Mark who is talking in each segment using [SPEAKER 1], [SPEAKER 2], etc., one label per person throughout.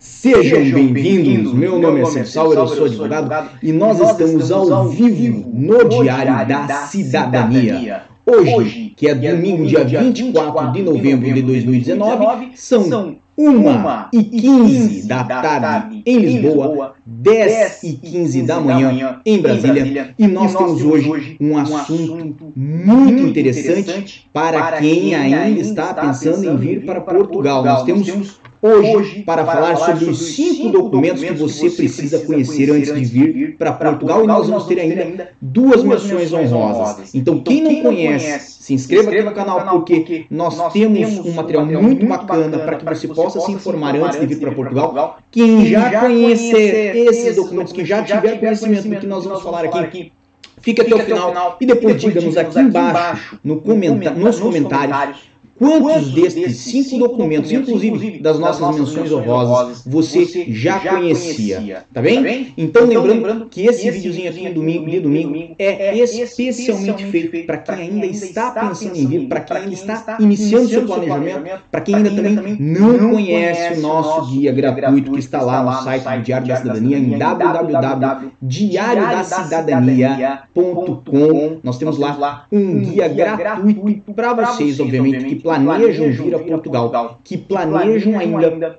[SPEAKER 1] Sejam bem-vindos, meu nome é Sérgio Sauer, eu sou advogado e nós estamos ao vivo no Diário da Cidadania. Hoje, que é domingo, dia 24 de novembro de 2019, são 1 e 15 da tarde em Lisboa, 10 e 15 da manhã em Brasília, e nós temos hoje um assunto muito interessante para quem ainda está pensando em vir para Portugal. Nós temos hoje para falar sobre os cinco documentos que você precisa conhecer antes de vir para Portugal e nós vamos ter ainda duas menções honrosas. Então, quem não conhece, se inscreva aqui no canal porque nós temos um material muito bacana para que você possa se informar antes de vir para Portugal. Quem já conhecer esses documentos, quem já tiver conhecimento do que nós vamos falar aqui, Fique até o final e depois diga-nos aqui embaixo no comenta nos comentários Quantos destes cinco documentos, inclusive das nossas menções honrosas, você já conhecia? Tá bem? Então, então lembrando que esse videozinho aqui de domingo, de domingo é, é especialmente feito para quem ainda está pensando em vir, para quem ainda está iniciando seu planejamento, para quem ainda também não conhece o nosso guia gratuito que está lá no site do Diário da Cidadania em www.diariodacidadania.com. Nós temos lá um guia gratuito para vocês, obviamente, que planejam vir a Portugal, que planejam ainda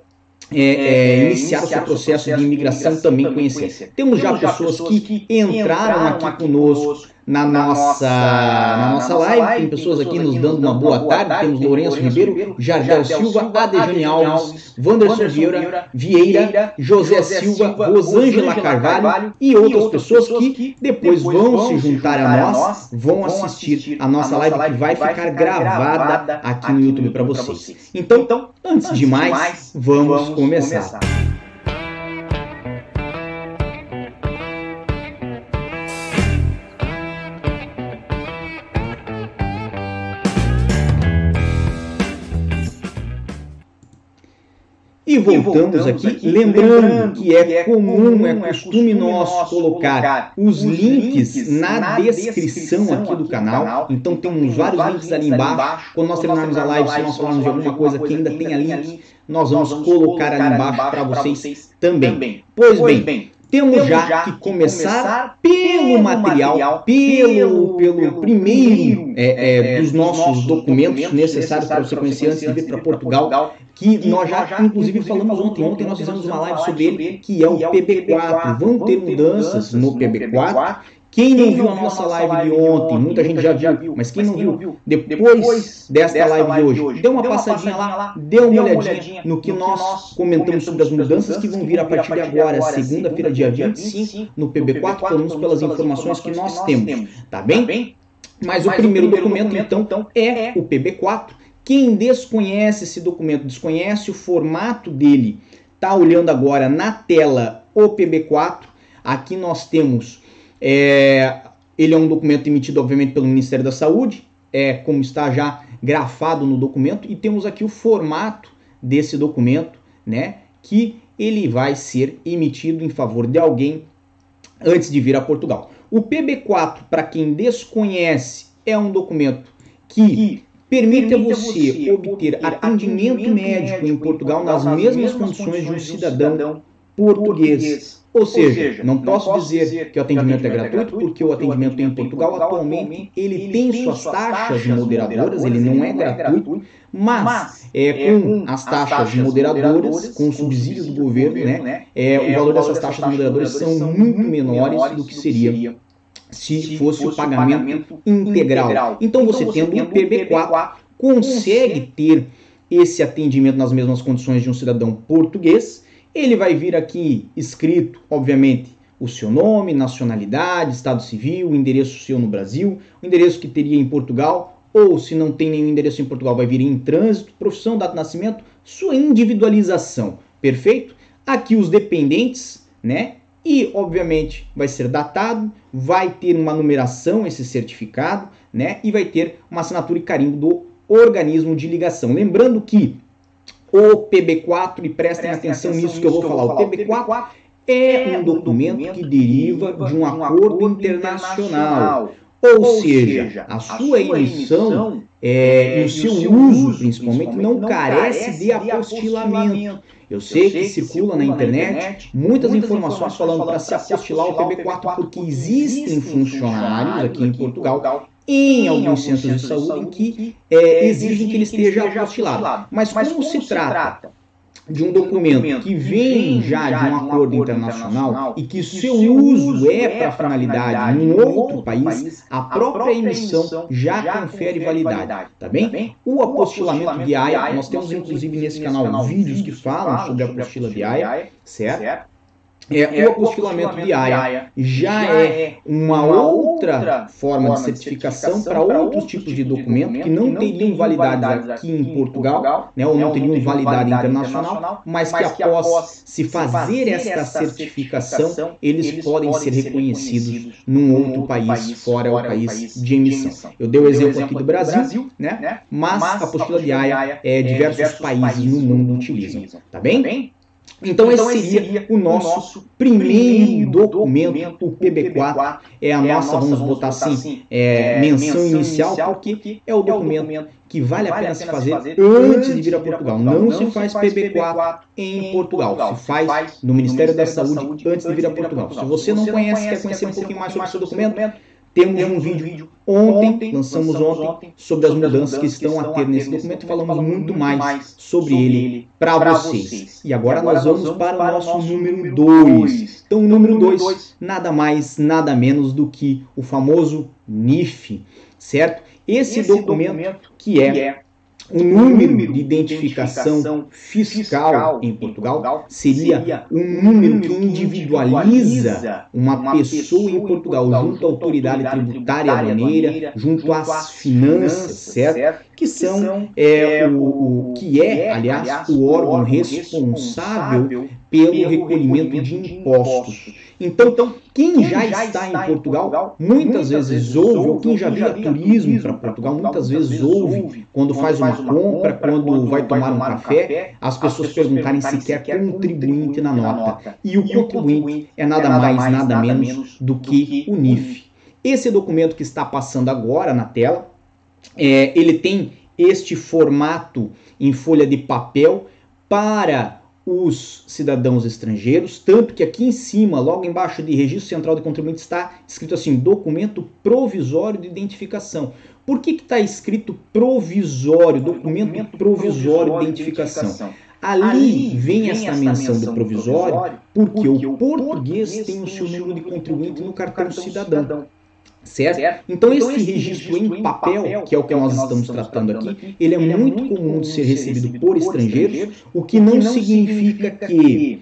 [SPEAKER 1] é, é, iniciar o seu processo de imigração também conhecer. Temos já pessoas que entraram aqui conosco na nossa, na nossa live. Tem pessoas aqui nos dando uma boa tarde. Temos Lourenço Ribeiro, Jardel Silva, Adejane Alves, Wanderson Vieira, Vieira, José Silva, Rosângela Carvalho e outras pessoas que depois vão se juntar a nós, vão assistir a nossa live que vai ficar gravada aqui no YouTube para vocês. Então, antes de mais, vamos começar. E voltamos aqui, lembrando que é comum, é costume nosso colocar os links na descrição aqui do canal. Então tem vários links ali embaixo. Quando nós terminarmos a live, se nós falarmos de alguma coisa que ainda tenha link, nós vamos colocar ali embaixo para vocês também. Pois bem, temos já que começar pelo material, pelo, pelo primeiro é, é, é, dos nossos documentos necessários para você conhecer antes de vir para Portugal, que nós já, inclusive, falamos ontem. Ontem nós fizemos uma live sobre ele, que é o PB4. Vão ter mudanças no PB4 quem não viu a nossa live de ontem, muita gente já viu, mas quem não viu, depois desta live de hoje, dê uma passadinha lá, dê uma olhadinha no que nós comentamos sobre as mudanças que vão vir a partir de agora, segunda-feira, dia 25, no PB4, pelo menos pelas informações que nós temos, tá bem? Mas o primeiro documento, então, então, é o PB4. Quem desconhece esse documento, desconhece o formato dele, está olhando agora na tela o PB4. Aqui nós temos é, ele é um documento emitido, obviamente, pelo Ministério da Saúde, é como está já grafado no documento, e temos aqui o formato desse documento, né? Que ele vai ser emitido em favor de alguém antes de vir a Portugal. O PB4, para quem desconhece, é um documento que permite a você obter atendimento médico em Portugal nas mesmas condições de um cidadão português. Ou seja, não posso dizer que o atendimento é gratuito, porque o atendimento em Portugal atualmente ele tem suas taxas moderadoras, ele não é gratuito, mas é, é com as taxas moderadoras, com o subsídio do governo, né, né, é, o valor dessas taxas moderadoras são muito menores do que seria se fosse o pagamento integral. Então você tendo um PB4 consegue ter esse atendimento nas mesmas condições de um cidadão português ele vai vir aqui escrito, obviamente, o seu nome, nacionalidade, estado civil, endereço seu no Brasil, o endereço que teria em Portugal, ou se não tem nenhum endereço em Portugal, vai vir em trânsito, profissão, data de nascimento, sua individualização, perfeito? Aqui os dependentes, né? E, obviamente, vai ser datado, vai ter uma numeração esse certificado, né? E vai ter uma assinatura e carimbo do organismo de ligação. Lembrando que o PB4, e prestem, atenção, nisso que eu vou falar. O PB4 é um documento que deriva de um acordo internacional. Ou seja, a sua emissão é, e o seu, uso, principalmente, não, não carece de apostilamento. Eu sei, que, circula na internet muitas, informações falando para se apostilar o PB4 porque existem funcionários aqui em Portugal em alguns centros de saúde em que é, exigem que ele esteja apostilado. Mas como se trata de um documento que vem já de um acordo internacional e que seu uso é, é para finalidade em outro país, a própria emissão já confere validade, tá, tá bem? O apostilamento de AIA, nós temos inclusive nesse canal vídeos que falam sobre a apostila de AIA, certo? É, é, o apostilamento de AIA já é uma outra forma de certificação para outros tipos de documento que não teriam validade aqui em Portugal, né, ou não teriam validade internacional, mas que após se fazer esta certificação, eles podem ser reconhecidos num outro país, fora o país de emissão. Eu dei o exemplo aqui do Brasil, né, mas a apostila de AIA é diversos países no mundo utilizam, tá bem? Então, então esse seria o nosso, nosso primeiro documento, o PB4, é a, é nossa, vamos botar assim, assim é, é, menção inicial, porque é o documento que vale a pena se fazer antes de vir a Portugal. Não, não se faz PB4 em Portugal, se faz no Ministério da Saúde antes de vir a Portugal. Se você não conhece, quer conhecer um pouquinho mais sobre o seu documento, temos, um, vídeo, ontem, lançamos, ontem, sobre as mudanças, que estão a ter nesse documento. Falamos muito mais sobre ele para vocês. E agora, nós vamos, para, o nosso, número 2. Então, o número 2, nada mais, nada menos do que o famoso NIF, certo? Esse, documento, que é, que é o número de identificação fiscal em Portugal seria um número que individualiza uma pessoa em Portugal junto à autoridade tributária aduaneira, junto às finanças, certo? Que são é, o, o que é, aliás, o órgão responsável pelo recolhimento de impostos. Então, então quem já está em Portugal, muitas vezes ouve, ou quem já via turismo para Portugal, muitas vezes ouve, quando faz uma compra, quando vai tomar um café, as pessoas perguntarem se quer contribuinte na nota. E o contribuinte é nada mais, nada menos do que o NIF. Esse documento que está passando agora na tela, é, ele tem este formato em folha de papel para os cidadãos estrangeiros, tanto que aqui em cima, logo embaixo de Registro Central de Contribuinte, está escrito assim, documento provisório de identificação. Por que está escrito provisório, documento, documento provisório, de identificação? identificação. Ali, Ali vem, esta menção do provisório, porque, porque o português tem o seu número de contribuinte no cartão cidadão. Certo? certo? Então, então, esse registro em papel, que é o que nós estamos tratando aqui, ele é, ele muito, é muito comum de ser recebido por estrangeiros, o que não significa que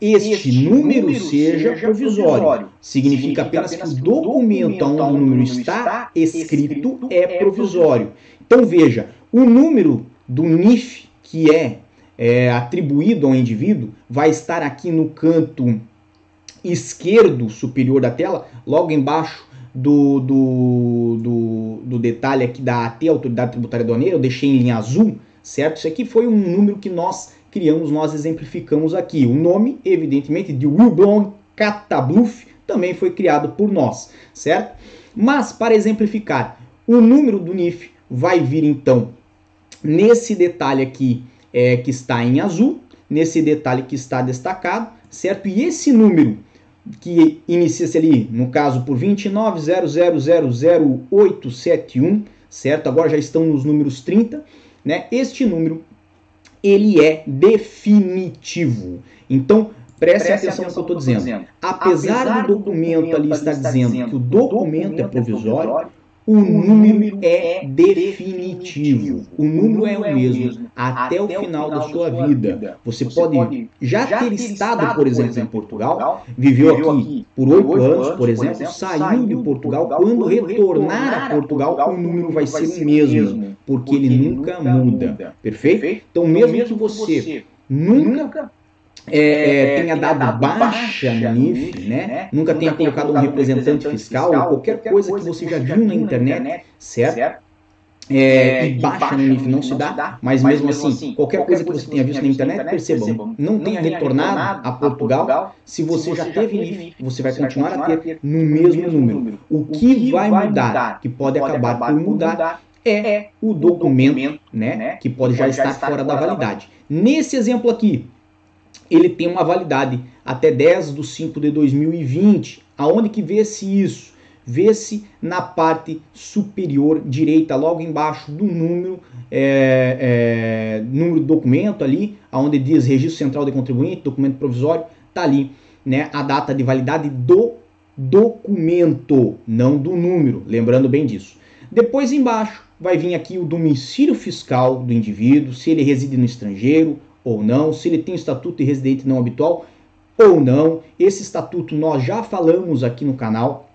[SPEAKER 1] este número seja provisório. Significa apenas que o documento onde o número está escrito é, é provisório. Então veja, o número do NIF que é, é atribuído ao indivíduo vai estar aqui no canto esquerdo superior da tela, logo embaixo do, do, do, do detalhe aqui da AT, Autoridade Tributária Aduaneira, eu deixei em linha azul, certo? Isso aqui foi um número que nós criamos, nós exemplificamos aqui. O nome, evidentemente, de Wilblong Catabluff também foi criado por nós, certo? Mas, para exemplificar, o número do NIF vai vir, então, nesse detalhe aqui é, que está em azul, nesse detalhe que está destacado, certo? E esse número que inicia-se ali, no caso, por 29.00000871, certo? Agora já estão nos números 30, né? Este número, ele é definitivo. Então, preste, preste atenção, no que eu estou dizendo. dizendo. Apesar, Apesar do documento ali estar dizendo que o documento é provisório, o número é definitivo. O número é o mesmo até o final da sua vida. Você pode já ter estado, por exemplo, em Portugal, viveu aqui por oito anos, por exemplo, saiu de Portugal. Quando retornar a Portugal, o número vai ser o mesmo, porque ele nunca muda. Perfeito? Então, mesmo que você nunca é, é, é tenha dado baixa no NIF, né? né? Nunca, tenha colocado um representante fiscal, qualquer coisa que você já viu na internet, certo? É, é, e baixa no NIF não se dá, mas mesmo assim, assim qualquer coisa que você tenha visto na internet, percebam, não tenha retornado a Portugal, se você já teve NIF, você vai continuar a ter no mesmo número. O que vai mudar, que pode acabar por mudar, é o documento, né, que pode já estar fora da validade. Nesse exemplo aqui, ele tem uma validade até 10 de 5 de 2020. Aonde que vê-se isso? Vê-se na parte superior direita, logo embaixo do número, é, é, número do documento ali, aonde diz Registro Central de Contribuinte, documento provisório, tá ali, né, a data de validade do documento, não do número, lembrando bem disso. Depois embaixo vai vir aqui o domicílio fiscal do indivíduo, se ele reside no estrangeiro ou não, se ele tem estatuto de residente não habitual ou não. Esse estatuto nós já falamos aqui no canal,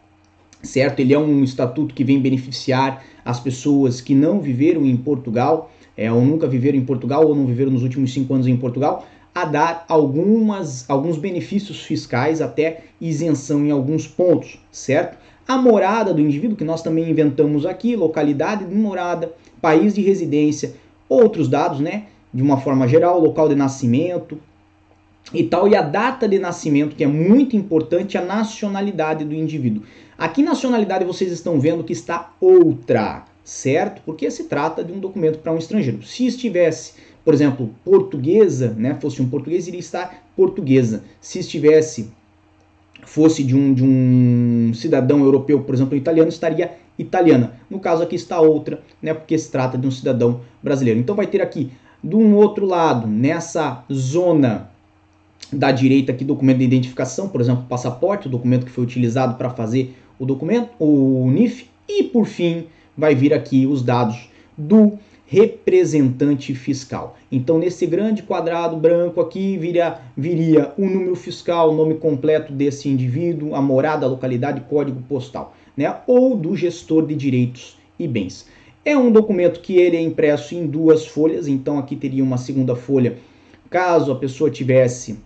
[SPEAKER 1] certo? Ele é um estatuto que vem beneficiar as pessoas que não viveram em Portugal, é, ou nunca viveram em Portugal ou não viveram nos últimos cinco anos em Portugal, a dar algumas, alguns benefícios fiscais, até isenção em alguns pontos, certo? A morada do indivíduo, que nós também inventamos aqui, localidade de morada, país de residência, outros dados, né? De uma forma geral, local de nascimento e tal, e a data de nascimento, que é muito importante, a nacionalidade do indivíduo. Aqui, nacionalidade, vocês estão vendo que está outra, certo? Porque se trata de um documento para um estrangeiro. Se estivesse, por exemplo, portuguesa, né? Fosse um português, iria estar portuguesa. Se estivesse fosse de um, de um cidadão europeu, por exemplo, italiano, estaria italiana. No caso aqui está outra, né, porque se trata de um cidadão brasileiro. Então vai ter aqui, de um outro lado, nessa zona da direita aqui, documento de identificação, por exemplo, passaporte, o documento que foi utilizado para fazer o documento, o NIF, e por fim vai vir aqui os dados do representante fiscal. Então, nesse grande quadrado branco aqui viria, viria o número fiscal, o nome completo desse indivíduo, a morada, a localidade, código postal, né? ou do gestor de direitos e bens. É um documento que ele é impresso em duas folhas, então aqui teria uma segunda folha caso a pessoa tivesse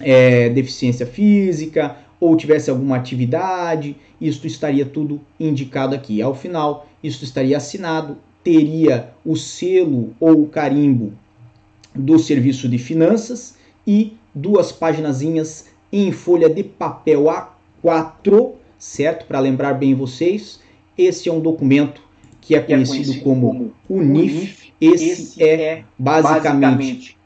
[SPEAKER 1] é, deficiência física ou tivesse alguma atividade, isso estaria tudo indicado aqui. Ao final, isso estaria assinado teria o selo ou o carimbo do Serviço de Finanças e duas paginazinhas em folha de papel A4, certo? Para lembrar bem vocês, esse é um documento que é conhecido, é conhecido como, como o NIF. Esse, é, é basicamente,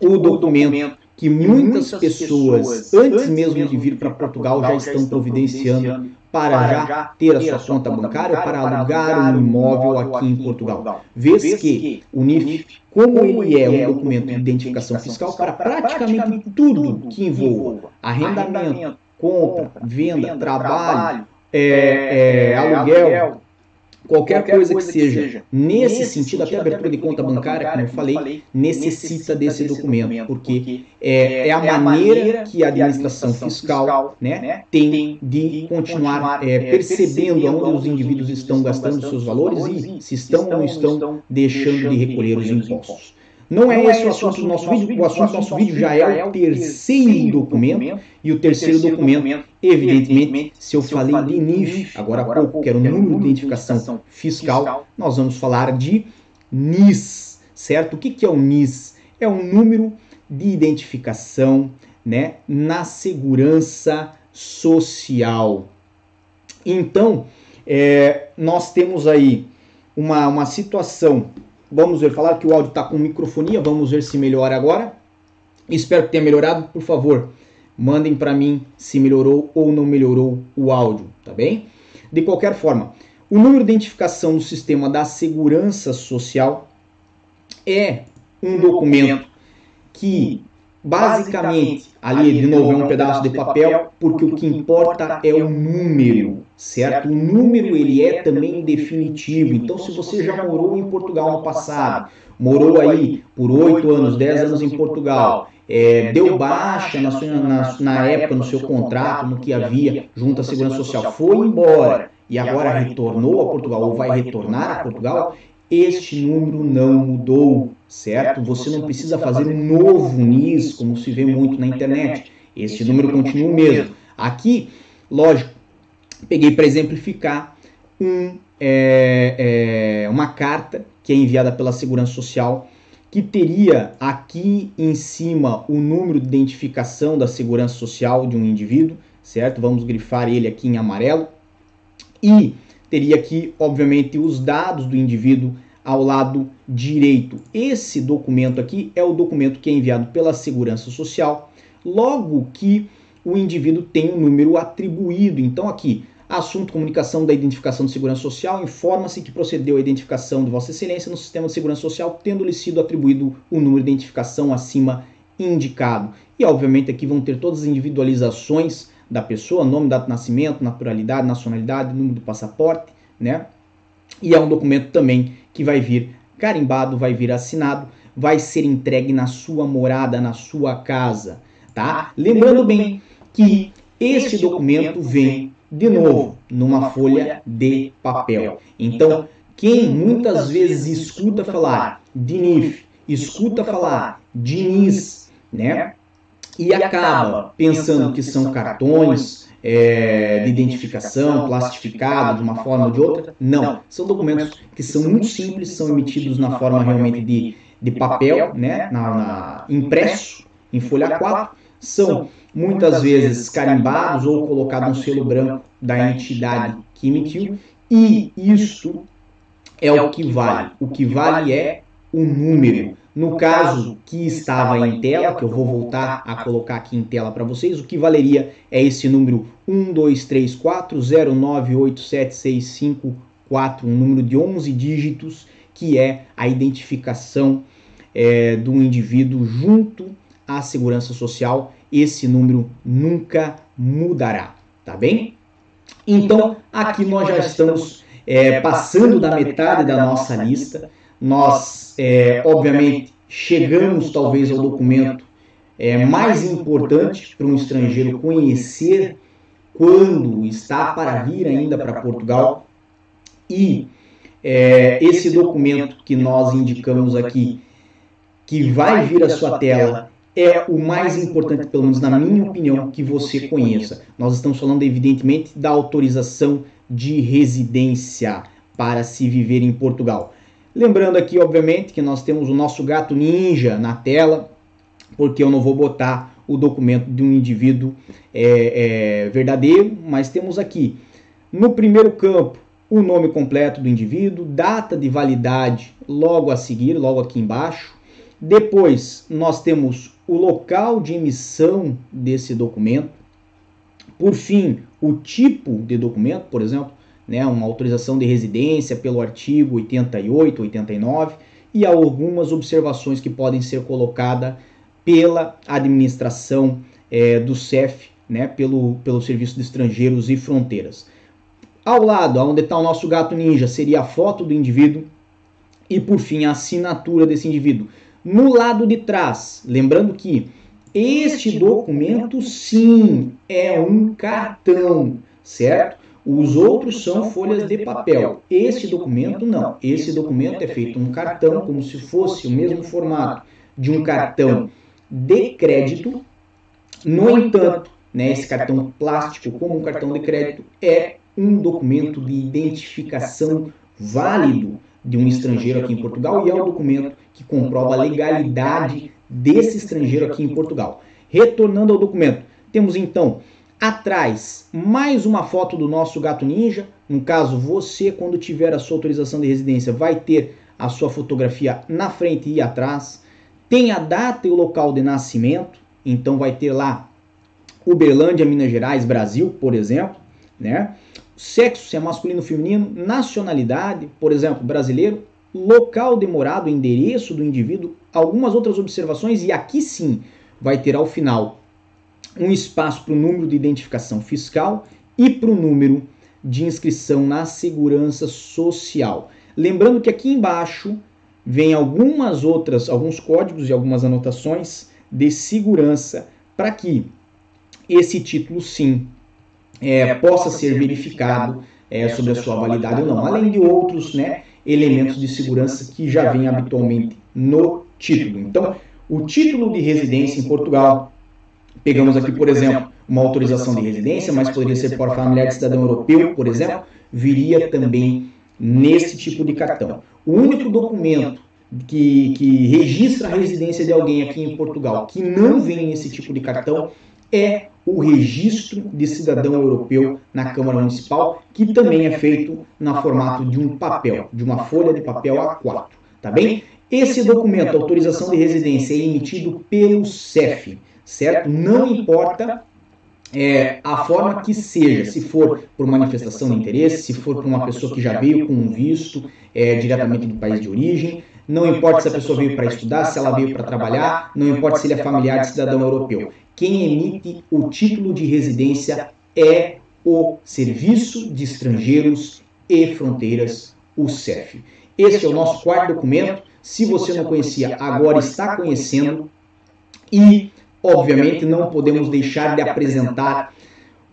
[SPEAKER 1] o documento que muitas, pessoas, antes mesmo de vir para Portugal, já estão providenciando para, já ter a sua, conta, bancária, para alugar um imóvel aqui em Portugal. Vês que o NIF, como ele é um é documento de identificação fiscal para praticamente tudo que envolva arrendamento, compra, venda, trabalho, é, é aluguel, Qualquer, Qualquer coisa, coisa, que seja, que seja nesse, nesse sentido, até abertura de conta bancária, como eu falei, necessita, desse documento, documento porque, porque é, é, a, é a maneira que a administração fiscal né, né tem de continuar é, percebendo onde os indivíduos estão gastando seus valores e se estão ou não estão deixando de recolher os impostos. Não é esse o assunto do nosso vídeo, o assunto do nosso vídeo já é o terceiro documento, e o terceiro documento, evidentemente, se eu falei de NIF agora há pouco, que era o número de identificação fiscal, nós vamos falar de NIS, certo? O que é o NIS? É um número de identificação né, na segurança social. Então, é, nós temos aí uma, uma situação Vamos ver, falar que o áudio está com microfonia, vamos ver se melhora agora. Espero que tenha melhorado, por favor, mandem para mim se melhorou ou não melhorou o áudio, tá bem? De qualquer forma, o número de identificação do sistema da segurança social é um documento que basicamente ali de novo é um pedaço de papel, porque o que importa é o número certo? O número ele é também definitivo. Então, se você já morou em Portugal no passado, morou aí por 8 anos, 10 anos em Portugal, é, deu baixa na, sua, na, na época no seu contrato, no que havia junto à Segurança Social, foi embora. e agora retornou a Portugal ou vai retornar a Portugal, este número não mudou, certo? Você não precisa fazer um novo NIS, como se vê muito na internet. Este número continua o mesmo. Aqui, lógico, peguei para exemplificar um, é, é, uma carta que é enviada pela Segurança Social que teria aqui em cima o número de identificação da segurança social de um indivíduo, certo? Vamos grifar ele aqui em amarelo. E teria aqui, obviamente, os dados do indivíduo ao lado direito. Esse documento aqui é o documento que é enviado pela Segurança Social, logo que o indivíduo tem um número atribuído. Então, aqui, assunto comunicação da identificação de segurança social, informa-se que procedeu a identificação de Vossa Excelência no sistema de segurança social, tendo-lhe sido atribuído o número de identificação acima indicado. E, obviamente, aqui vão ter todas as individualizações da pessoa, nome, data de nascimento, naturalidade, nacionalidade, número do passaporte, né? E é um documento também que vai vir carimbado, vai vir assinado, vai ser entregue na sua morada, na sua casa, tá? Lembrando bem que este documento vem de novo numa folha de papel. Então, quem muitas vezes escuta falar de NIF, escuta falar de NIS, né? E acaba pensando que são cartões, é, de identificação, plastificado de uma forma ou de outra. Não, são documentos que são muito simples, são emitidos na forma realmente de, de papel, né, na, na, impresso. em folha 4, são muitas vezes carimbados ou colocado um selo branco da entidade que emitiu, e isso é o que vale. O que vale é o número. No caso que estava em tela, que eu vou voltar a colocar aqui em tela para vocês, o que valeria é esse número 1234098765 um número de 11 dígitos, que é a identificação é, do indivíduo junto à segurança social. Esse número nunca mudará, tá bem? Então, aqui nós já estamos é, passando da metade da nossa lista nós, é, obviamente, chegamos talvez ao documento é, mais importante para um estrangeiro conhecer quando está para vir ainda para Portugal. E é, esse documento que nós indicamos aqui, que vai vir à sua tela, é o mais importante, pelo menos na minha opinião, que você conheça. Nós estamos falando, evidentemente, da autorização de residência para se viver em Portugal. Lembrando aqui, obviamente, que nós temos o nosso gato ninja na tela, porque eu não vou botar o documento de um indivíduo é, é, verdadeiro, mas temos aqui no primeiro campo o nome completo do indivíduo, data de validade logo a seguir, logo aqui embaixo. Depois nós temos o local de emissão desse documento. Por fim, o tipo de documento, por exemplo, né, uma autorização de residência pelo artigo 88, 89 e algumas observações que podem ser colocadas pela administração é, do CEF, né, pelo, pelo Serviço de Estrangeiros e Fronteiras. Ao lado, onde está o nosso gato ninja, seria a foto do indivíduo e, por fim, a assinatura desse indivíduo. No lado de trás, lembrando que este documento, sim, é um cartão, certo? Os outros são folhas de papel. Esse documento não. Esse documento é feito um cartão, como se fosse o mesmo formato de um cartão de crédito. No entanto, né, esse cartão plástico, como um cartão de crédito, é um documento de identificação válido de um estrangeiro aqui em Portugal e é um documento que comprova a legalidade desse estrangeiro aqui em Portugal. Retornando ao documento, temos então Atrás, mais uma foto do nosso gato ninja. No caso, você, quando tiver a sua autorização de residência, vai ter a sua fotografia na frente e atrás. Tem a data e o local de nascimento. Então, vai ter lá Uberlândia, Minas Gerais, Brasil, por exemplo. Né? Sexo, se é masculino ou feminino. Nacionalidade, por exemplo, brasileiro. Local demorado, endereço do indivíduo. Algumas outras observações. E aqui sim vai ter ao final um espaço para o número de identificação fiscal e para o número de inscrição na segurança social. Lembrando que aqui embaixo vem algumas outras, alguns códigos e algumas anotações de segurança para que esse título sim é, é possa ser verificado é, é, sobre a sua validade ou não, além de outros né, elementos de segurança que já vêm habitualmente no título. Então, o título de residência em Portugal Pegamos aqui, por exemplo, uma autorização de residência, mas poderia ser por familiar de cidadão europeu, por exemplo, viria também nesse tipo de cartão. O único documento que, que registra a residência de alguém aqui em Portugal que não vem nesse tipo de cartão é o registro de cidadão europeu na Câmara Municipal, que também é feito no formato de um papel, de uma folha de papel A4, tá bem? Esse documento, autorização de residência, é emitido pelo CEF, certo? Não importa é, a forma que seja, se for por manifestação de interesse, se for por uma pessoa que já veio com um visto é, diretamente do país de origem, não importa se a pessoa veio para estudar, se ela veio para trabalhar, não importa se ele é familiar de cidadão europeu. Quem emite o título de residência é o Serviço de Estrangeiros e Fronteiras, o CEF. Esse é o nosso quarto documento. Se você não conhecia, agora está conhecendo. E, obviamente, não podemos deixar de apresentar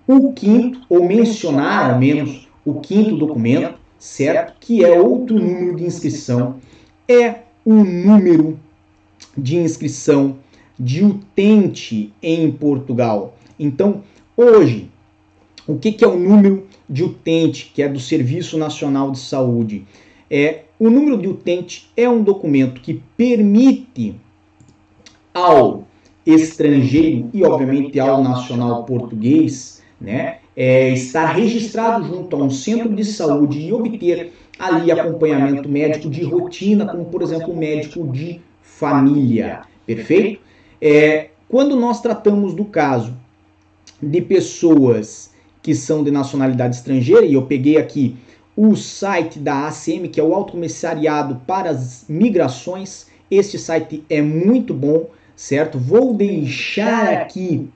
[SPEAKER 1] o quinto, ou mencionar ao menos o quinto documento, certo? Que é outro número de inscrição é o número de inscrição de utente em Portugal. Então, hoje, o que, que é o número de utente, que é do Serviço Nacional de Saúde? É, o número de utente é um documento que permite ao estrangeiro e, obviamente, ao nacional português, né, é, estar registrado junto a um centro de saúde e obter ali acompanhamento médico de rotina, como por exemplo médico de família, perfeito? É, quando nós tratamos do caso de pessoas que são de nacionalidade estrangeira, e eu peguei aqui o site da ACM, que é o Alto Comissariado para as Migrações, este site é muito bom, certo? Vou deixar aqui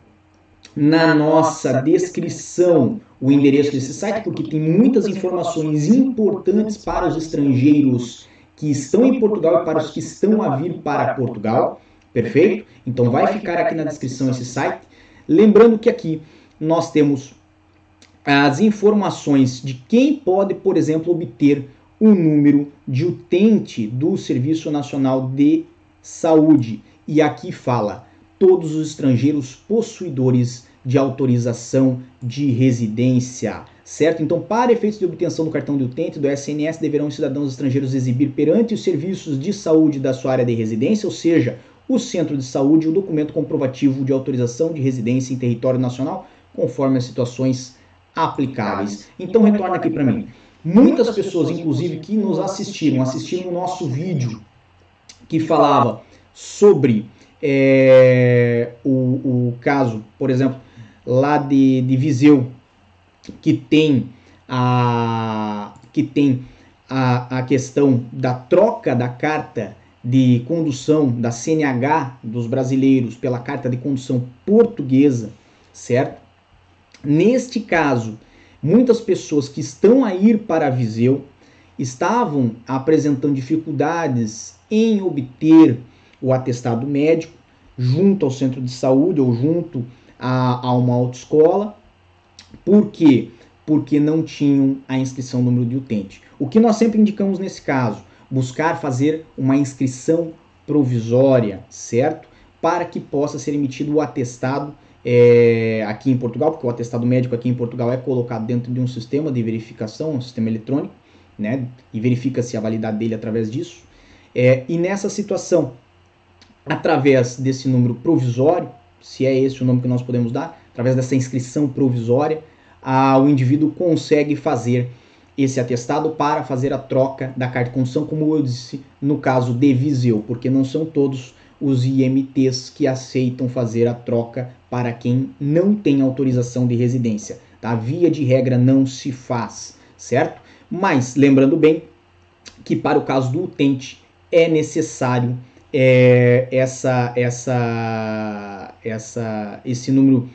[SPEAKER 1] na nossa descrição o endereço desse site, porque tem muitas informações importantes para os estrangeiros que estão em Portugal e para os que estão a vir para Portugal. Perfeito? Então vai ficar aqui na descrição esse site. Lembrando que aqui nós temos as informações de quem pode, por exemplo, obter o número de utente do Serviço Nacional de Saúde. E aqui fala todos os estrangeiros possuidores de autorização de residência, certo? Então, para efeitos de obtenção do cartão de utente do SNS, deverão os cidadãos estrangeiros exibir perante os serviços de saúde da sua área de residência, ou seja, o centro de saúde, o documento comprovativo de autorização de residência em território nacional, conforme as situações aplicáveis. Então, retorna aqui para mim. Muitas pessoas, inclusive, que nos assistiram, assistiram o nosso vídeo que falava sobre é, o, o caso, por exemplo, lá de, de Viseu, que tem a, que tem a, a questão da troca da carta de condução da CNH dos brasileiros pela carta de condução portuguesa, certo? Neste caso, muitas pessoas que estão a ir para Viseu estavam apresentando dificuldades em obter o atestado médico junto ao centro de saúde ou junto a, a uma autoescola. Por quê? Porque não tinham a inscrição número de utente. O que nós sempre indicamos nesse caso? Buscar fazer uma inscrição provisória, certo? Para que possa ser emitido o atestado é, aqui em Portugal, porque o atestado médico aqui em Portugal é colocado dentro de um sistema de verificação, um sistema eletrônico, né? E verifica-se a validade dele através disso. É, e nessa situação, através desse número provisório, se é esse o nome que nós podemos dar, através dessa inscrição provisória, a, o indivíduo consegue fazer esse atestado para fazer a troca da carta de condução, como eu disse no caso de Viseu, porque não são todos os IMTs que aceitam fazer a troca para quem não tem autorização de residência. Tá? Via de regra não se faz, certo? Mas lembrando bem que para o caso do utente é necessário é, essa, essa, essa, esse número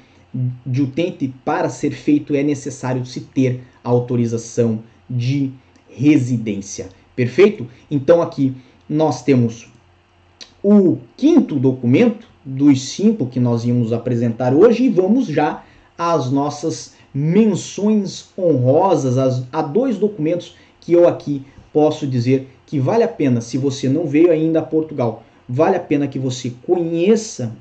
[SPEAKER 1] de utente para ser feito é necessário se ter autorização de residência. Perfeito? Então aqui nós temos o quinto documento dos cinco que nós íamos apresentar hoje e vamos já às nossas menções honrosas a dois documentos que eu aqui posso dizer que vale a pena se você não veio ainda a Portugal vale a pena que você conheça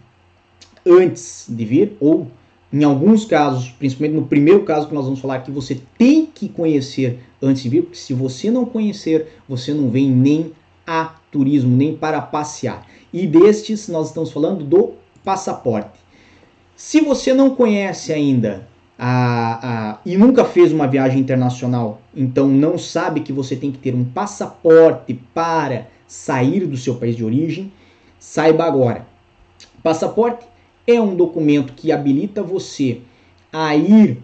[SPEAKER 1] antes de vir, ou em alguns casos, principalmente no primeiro caso que nós vamos falar aqui, você tem que conhecer antes de vir, porque se você não conhecer, você não vem nem a turismo, nem para passear. E destes nós estamos falando do passaporte. Se você não conhece ainda a, a, e nunca fez uma viagem internacional, então não sabe que você tem que ter um passaporte para sair do seu país de origem, saiba agora. Passaporte é um documento que habilita você a ir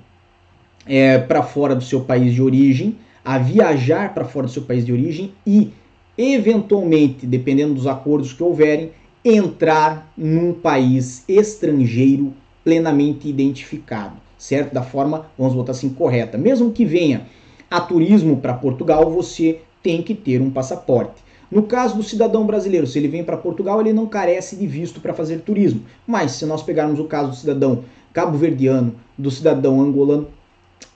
[SPEAKER 1] é, para fora do seu país de origem, a viajar para fora do seu país de origem e, eventualmente, dependendo dos acordos que houverem, entrar num país estrangeiro plenamente identificado, certo? Da forma, vamos botar assim, correta. Mesmo que venha a turismo para Portugal, você tem que ter um passaporte. No caso do cidadão brasileiro, se ele vem para Portugal, ele não carece de visto para fazer turismo. Mas se nós pegarmos o caso do cidadão cabo-verdiano, do cidadão angolano,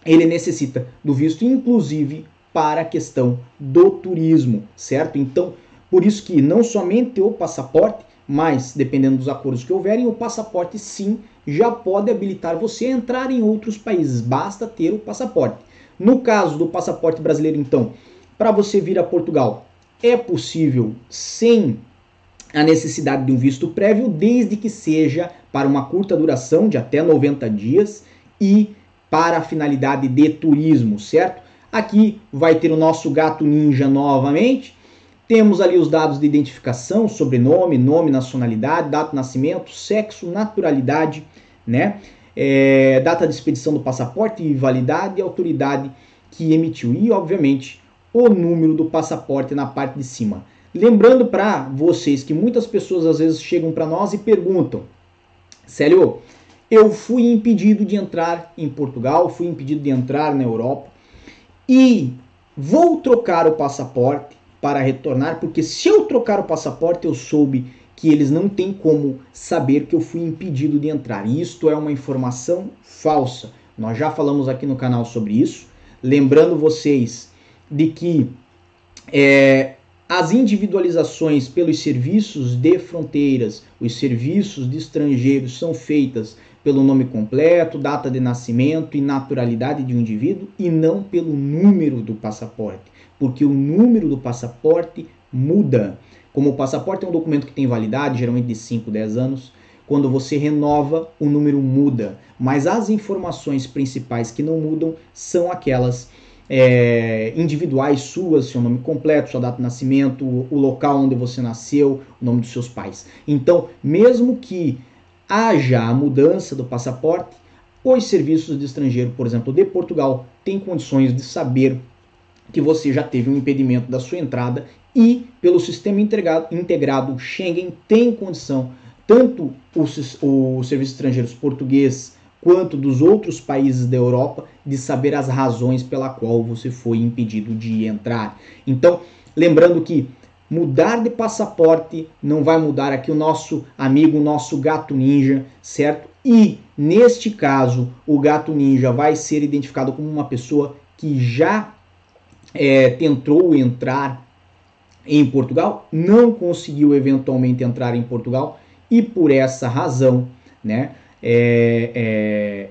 [SPEAKER 1] ele necessita do visto, inclusive para a questão do turismo, certo? Então, por isso que não somente o passaporte, mas dependendo dos acordos que houverem, o passaporte sim já pode habilitar você a entrar em outros países, basta ter o passaporte. No caso do passaporte brasileiro, então, para você vir a Portugal, é possível sem a necessidade de um visto prévio, desde que seja para uma curta duração de até 90 dias e para a finalidade de turismo, certo? Aqui vai ter o nosso gato ninja novamente. Temos ali os dados de identificação, sobrenome, nome, nacionalidade, data de nascimento, sexo, naturalidade, né? É, data de expedição do passaporte e validade e autoridade que emitiu. E, obviamente, o número do passaporte na parte de cima. Lembrando para vocês que muitas pessoas às vezes chegam para nós e perguntam: Célio, eu fui impedido de entrar em Portugal, fui impedido de entrar na Europa e vou trocar o passaporte para retornar, porque se eu trocar o passaporte, eu soube que eles não têm como saber que eu fui impedido de entrar. E isto é uma informação falsa. Nós já falamos aqui no canal sobre isso. Lembrando vocês de que é, as individualizações pelos serviços de fronteiras, os serviços de estrangeiros são feitas pelo nome completo, data de nascimento e naturalidade de um indivíduo e não pelo número do passaporte, porque o número do passaporte muda. Como o passaporte é um documento que tem validade, geralmente de 5, 10 anos, quando você renova, o número muda. Mas as informações principais que não mudam são aquelas é, individuais suas, seu nome completo, sua data de nascimento, o local onde você nasceu, o nome dos seus pais. Então, mesmo que haja a mudança do passaporte, os serviços de estrangeiro, por exemplo, de Portugal, têm condições de saber que você já teve um impedimento da sua entrada e, pelo sistema integrado, Schengen, tem condição, tanto os, os serviços estrangeiros português quanto dos outros países da Europa, de saber as razões pela qual você foi impedido de entrar. Então, lembrando que Mudar de passaporte não vai mudar aqui o nosso amigo, o nosso gato ninja, certo? E neste caso, o gato ninja vai ser identificado como uma pessoa que já é, tentou entrar em Portugal, não conseguiu eventualmente entrar em Portugal e por essa razão, né, é,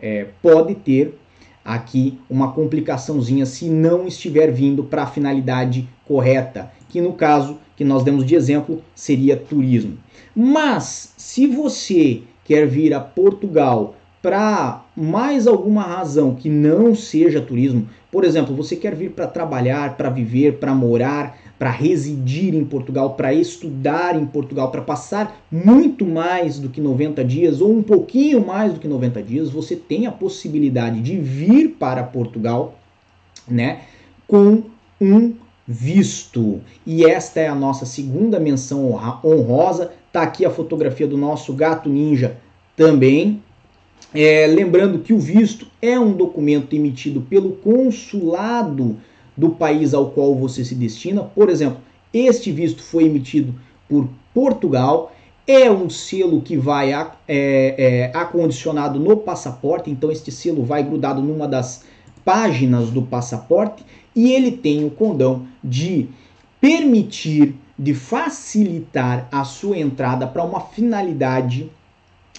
[SPEAKER 1] é, é pode ter aqui uma complicaçãozinha se não estiver vindo para a finalidade correta, que no caso que nós demos de exemplo seria turismo. Mas se você quer vir a Portugal para mais alguma razão que não seja turismo, por exemplo, você quer vir para trabalhar, para viver, para morar, para residir em Portugal, para estudar em Portugal, para passar muito mais do que 90 dias ou um pouquinho mais do que 90 dias, você tem a possibilidade de vir para Portugal, né, com um visto. E esta é a nossa segunda menção honrosa. Tá aqui a fotografia do nosso gato ninja também. É, lembrando que o visto é um documento emitido pelo consulado do país ao qual você se destina. Por exemplo, este visto foi emitido por Portugal. É um selo que vai é, é, acondicionado no passaporte, então este selo vai grudado numa das páginas do passaporte e ele tem o condão de permitir, de facilitar a sua entrada para uma finalidade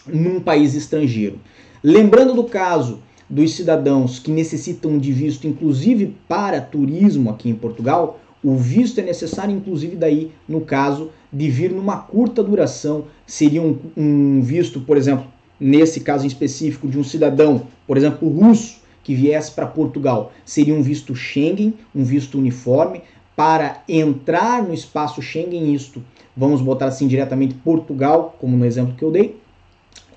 [SPEAKER 1] num país estrangeiro. Lembrando do caso dos cidadãos que necessitam de visto, inclusive para turismo aqui em Portugal, o visto é necessário, inclusive, daí no caso de vir numa curta duração, seria um, um visto, por exemplo, nesse caso específico de um cidadão, por exemplo, russo, que viesse para Portugal, seria um visto Schengen, um visto uniforme, para entrar no espaço Schengen, isto, vamos botar assim diretamente Portugal, como no exemplo que eu dei,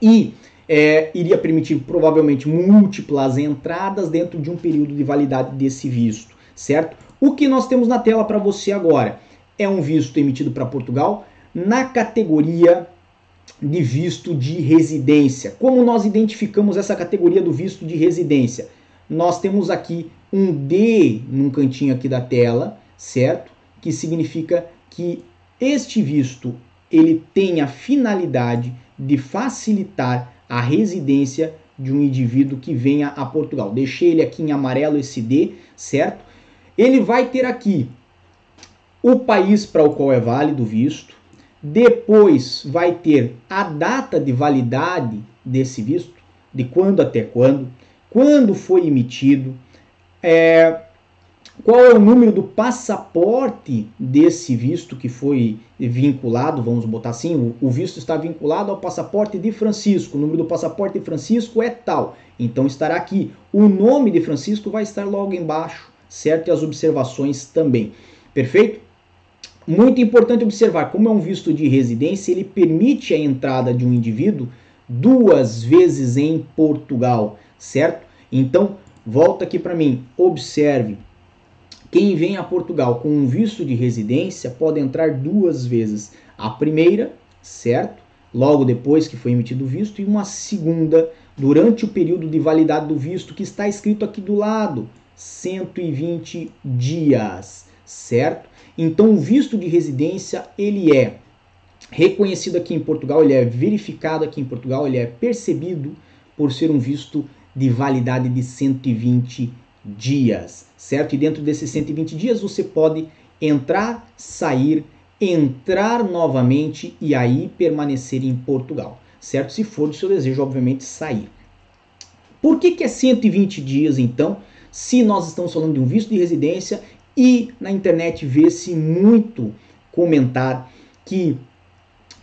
[SPEAKER 1] e é, iria permitir provavelmente múltiplas entradas dentro de um período de validade desse visto, certo? O que nós temos na tela para você agora é um visto emitido para Portugal na categoria de visto de residência. Como nós identificamos essa categoria do visto de residência? Nós temos aqui um D num cantinho aqui da tela, certo? Que significa que este visto ele tem a finalidade de facilitar a residência de um indivíduo que venha a Portugal. Deixei ele aqui em amarelo esse D, certo? Ele vai ter aqui o país para o qual é válido o visto, depois vai ter a data de validade desse visto, de quando até quando, quando foi emitido, é, qual é o número do passaporte desse visto que foi vinculado, vamos botar assim, o, visto está vinculado ao passaporte de Francisco, o número do passaporte de Francisco é tal, então estará aqui. O nome de Francisco vai estar logo embaixo, certo? E as observações também. Perfeito? Muito importante observar, como é um visto de residência, ele permite a entrada de um indivíduo duas vezes em Portugal, certo? Então, volta aqui para mim, observe. Quem vem a Portugal com um visto de residência pode entrar duas vezes. A primeira, certo? Logo depois que foi emitido o visto, e uma segunda durante o período de validade do visto, que está escrito aqui do lado, 120 dias, certo? Então, o visto de residência, ele é reconhecido aqui em Portugal, ele é verificado aqui em Portugal, ele é percebido por ser um visto de validade de 120 dias, certo? E dentro desses 120 dias você pode entrar, sair, entrar novamente e aí permanecer em Portugal, certo? Se for do seu desejo, obviamente, sair. Por que, que é 120 dias então? Se nós estamos falando de um visto de residência e na internet vê-se muito comentar que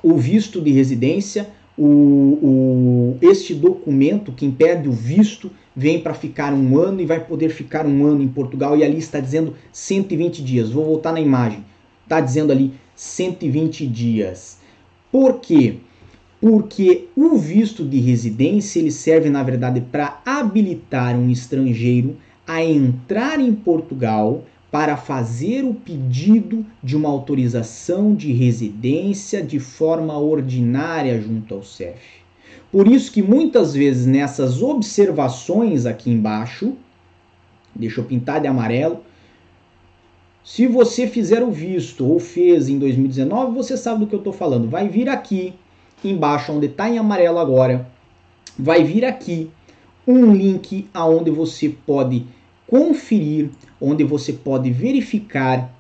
[SPEAKER 1] o visto de residência, o, o, este documento que impede o visto, vem para ficar um ano e vai poder ficar um ano em Portugal e ali está dizendo 120 dias. Vou voltar na imagem. Está dizendo ali 120 dias. Por quê? Porque o visto de residência ele serve na verdade para habilitar um estrangeiro a entrar em Portugal para fazer o pedido de uma autorização de residência de forma ordinária junto ao CEF. Por isso que muitas vezes nessas observações aqui embaixo, deixa eu pintar de amarelo, se você fizer o visto ou fez em 2019, você sabe do que eu estou falando. Vai vir aqui embaixo, onde está em amarelo agora, vai vir aqui um link aonde você pode conferir, onde você pode verificar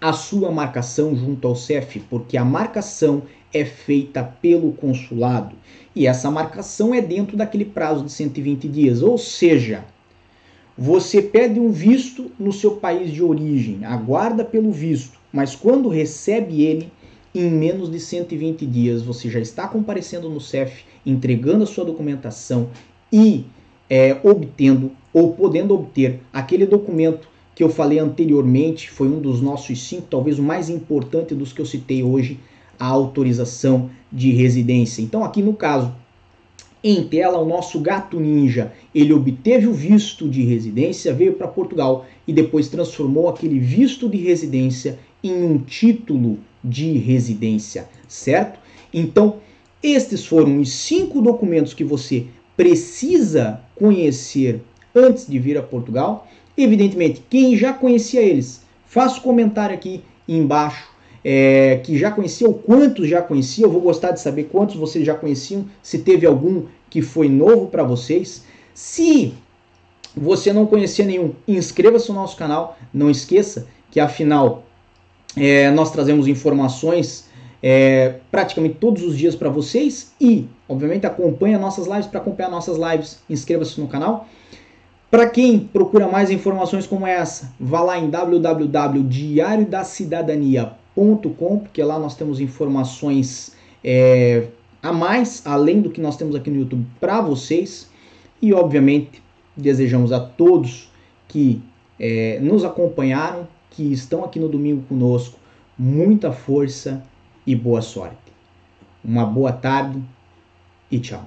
[SPEAKER 1] a sua marcação junto ao CEF, porque a marcação é feita pelo consulado. E essa marcação é dentro daquele prazo de 120 dias, ou seja, você pede um visto no seu país de origem, aguarda pelo visto, mas quando recebe ele, em menos de 120 dias você já está comparecendo no CEF, entregando a sua documentação e é, obtendo ou podendo obter aquele documento que eu falei anteriormente, foi um dos nossos cinco, talvez o mais importante dos que eu citei hoje, a autorização de residência. Então, aqui no caso, em tela, o nosso gato ninja, ele obteve o visto de residência, veio para Portugal e depois transformou aquele visto de residência em um título de residência, certo? Então, estes foram os cinco documentos que você precisa conhecer antes de vir a Portugal. Evidentemente, quem já conhecia eles, faça um comentário aqui embaixo é, que já conhecia ou quantos já conheciam. Eu vou gostar de saber quantos vocês já conheciam, se teve algum que foi novo para vocês. Se você não conhecia nenhum, inscreva-se no nosso canal. Não esqueça que afinal é, nós trazemos informações é, praticamente todos os dias para vocês e, obviamente, acompanhe nossas lives. Para acompanhar nossas lives, inscreva-se no canal. Para quem procura mais informações como essa, vá lá em www.diariodacidadania.com, porque lá nós temos informações é, a mais, além do que nós temos aqui no YouTube para vocês. E, obviamente, desejamos a todos que é, nos acompanharam, que estão aqui no domingo conosco, muita força e boa sorte. Uma boa tarde e tchau.